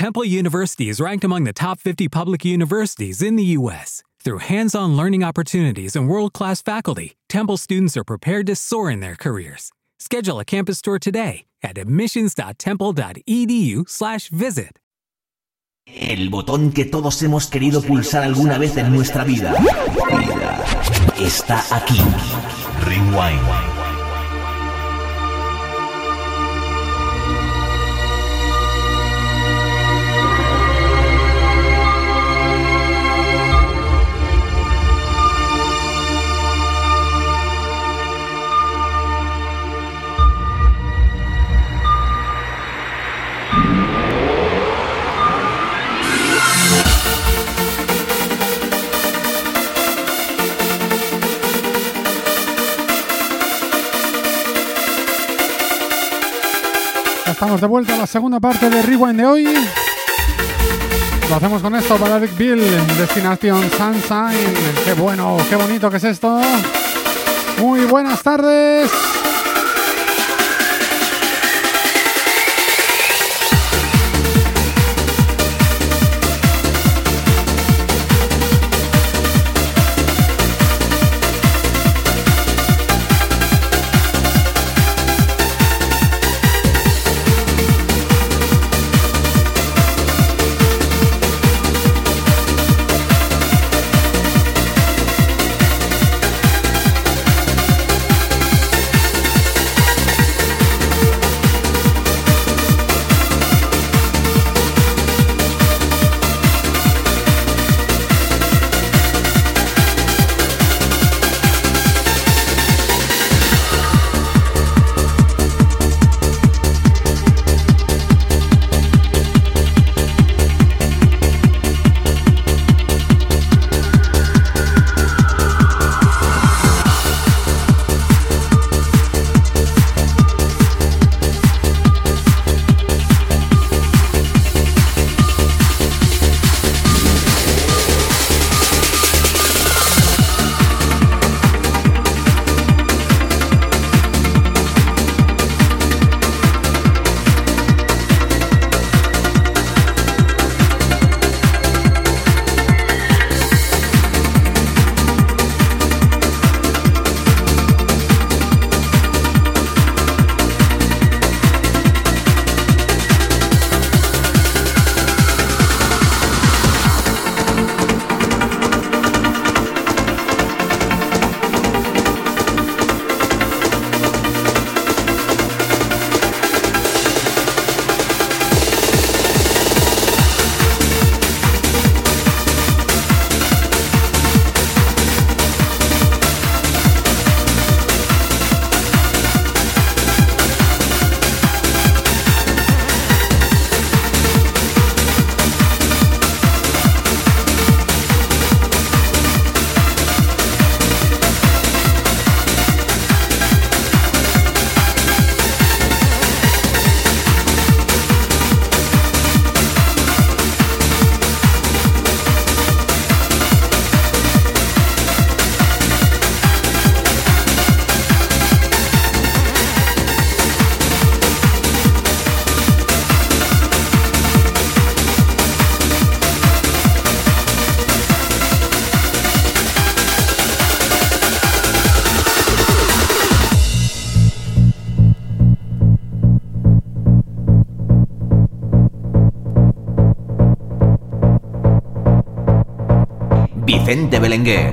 Temple University is ranked among the top 50 public universities in the U.S. Through hands on learning opportunities and world class faculty, Temple students are prepared to soar in their careers. Schedule a campus tour today at admissions.temple.edu/slash visit. El botón que todos hemos querido pulsar alguna vez en nuestra vida. vida está aquí. Rewind. Estamos de vuelta a la segunda parte de Rewind de hoy. Lo hacemos con esto Big Bill, Destinación Sunshine. Qué bueno, qué bonito que es esto. Muy buenas tardes. Vicente Belenguer.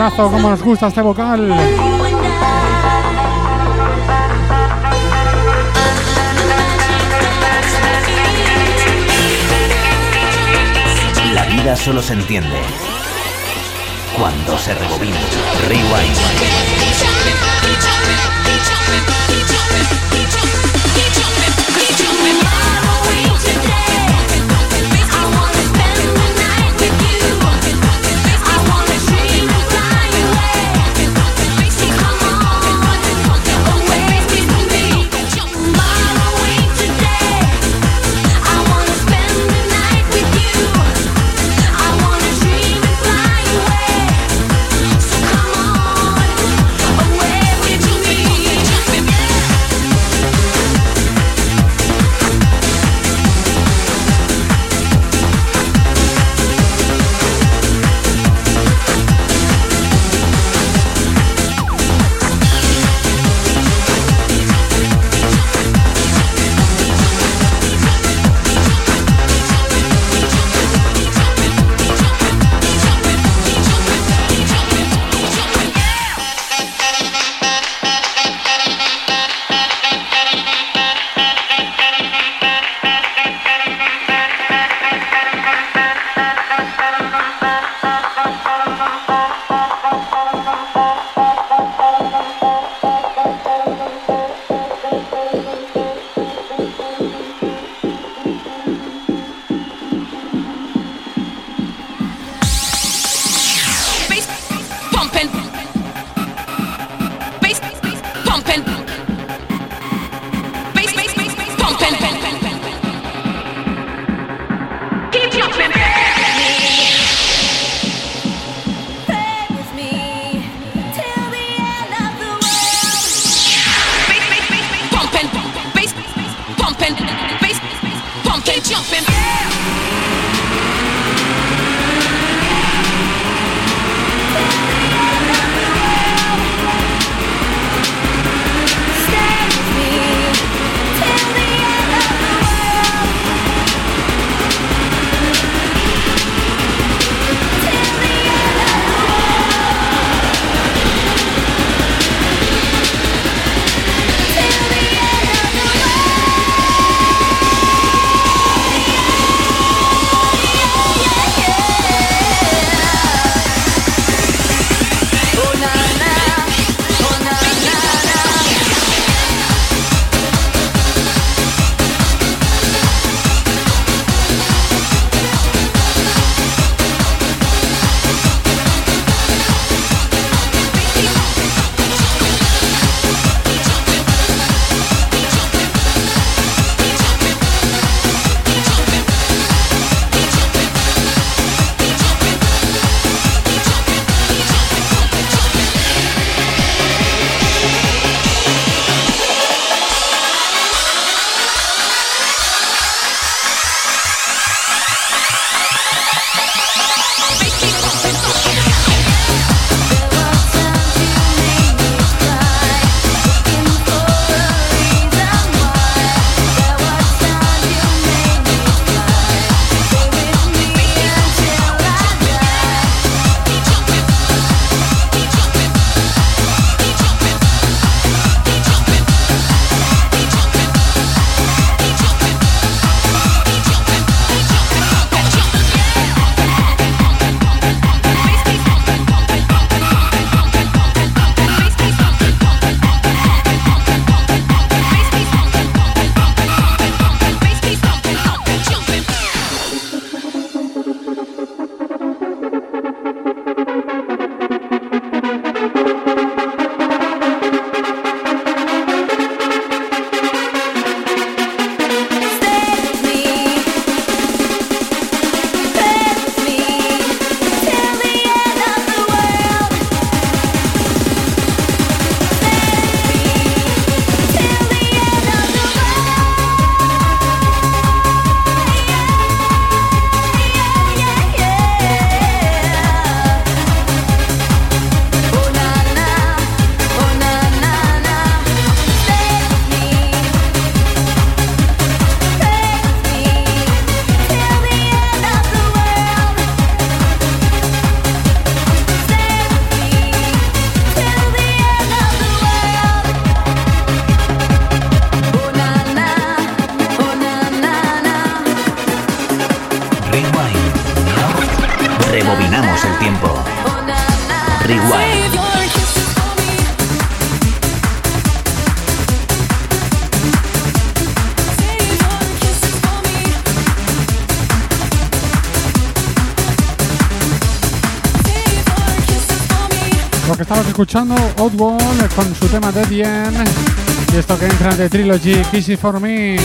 Tremendazo, como nos gusta este vocal. La vida solo se entiende cuando se rebobina. Rewind. Escuchando, Outwall con su tema de Bien y esto que entra de Trilogy, Kissy for Me.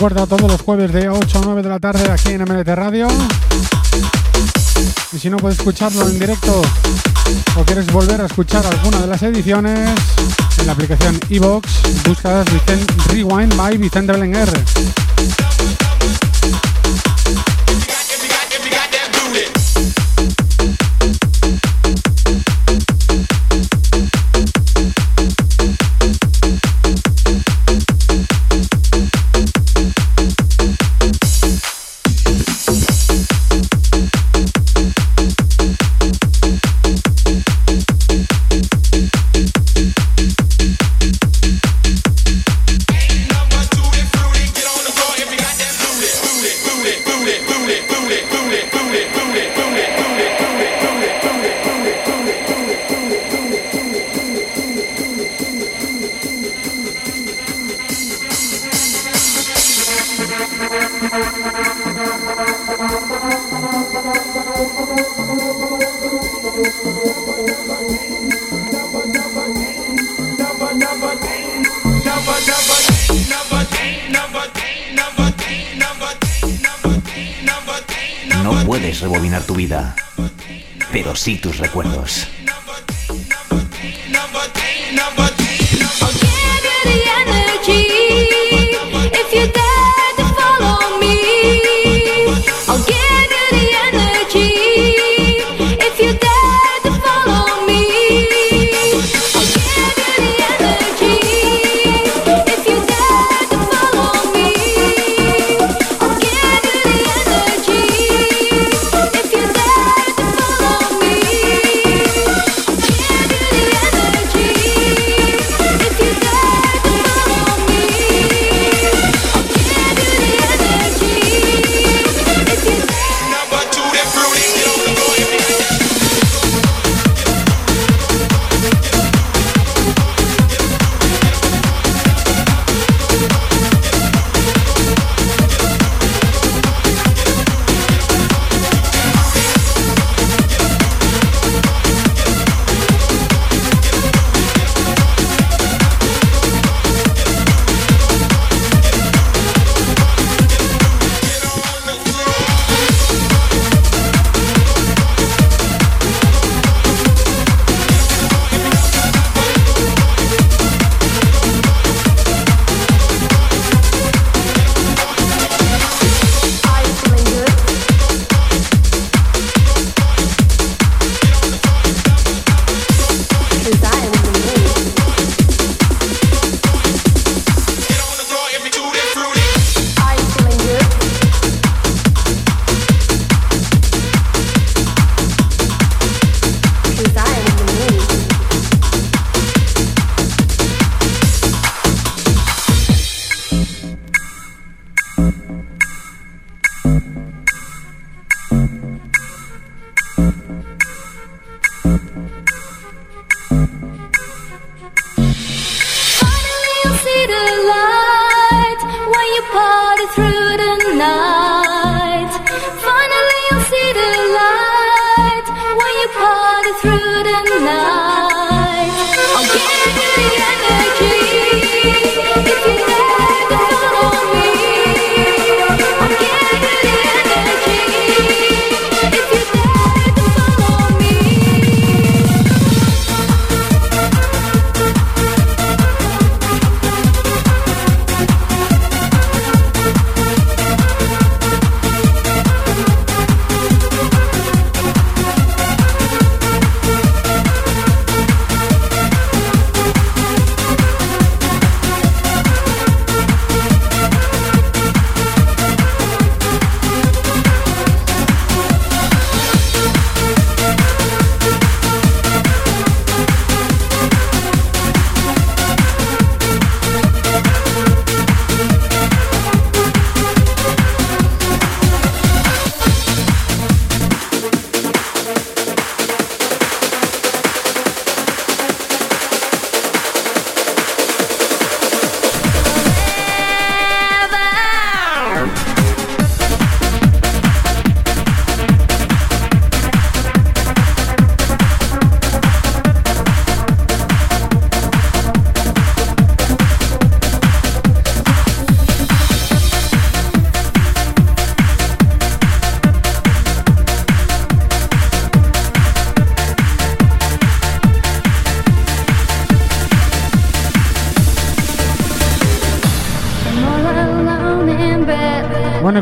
Recuerda todos los jueves de 8 a 9 de la tarde aquí en MLT Radio. Y si no puedes escucharlo en directo o quieres volver a escuchar alguna de las ediciones, en la aplicación iVox buscas Rewind by Vicente Belenguer. Sí tus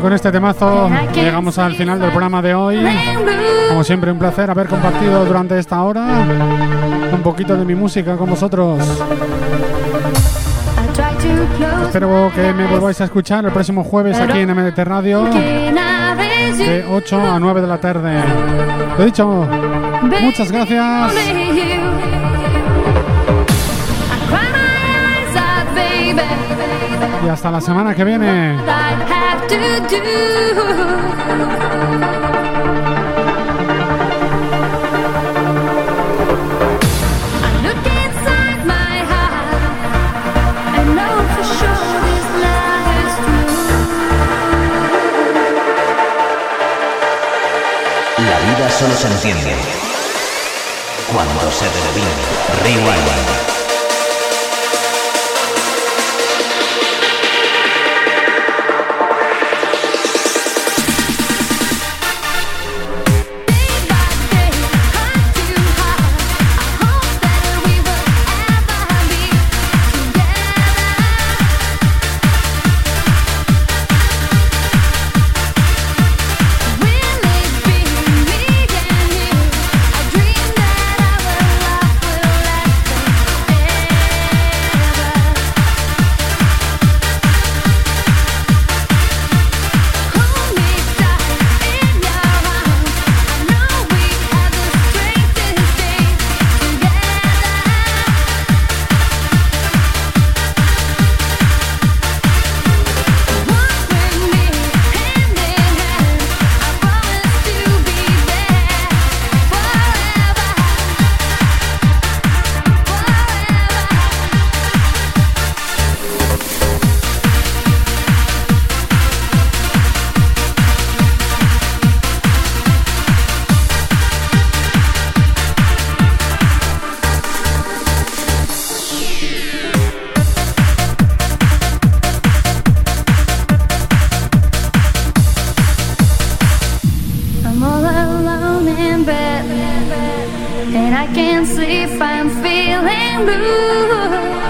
Con este temazo llegamos al final del programa de hoy. Como siempre, un placer haber compartido durante esta hora un poquito de mi música con vosotros. Espero que me volváis a escuchar el próximo jueves aquí en MDT Radio de 8 a 9 de la tarde. Lo dicho, muchas gracias. Y hasta la semana que viene. La vida solo se entiende And I can't sleep, I'm feeling blue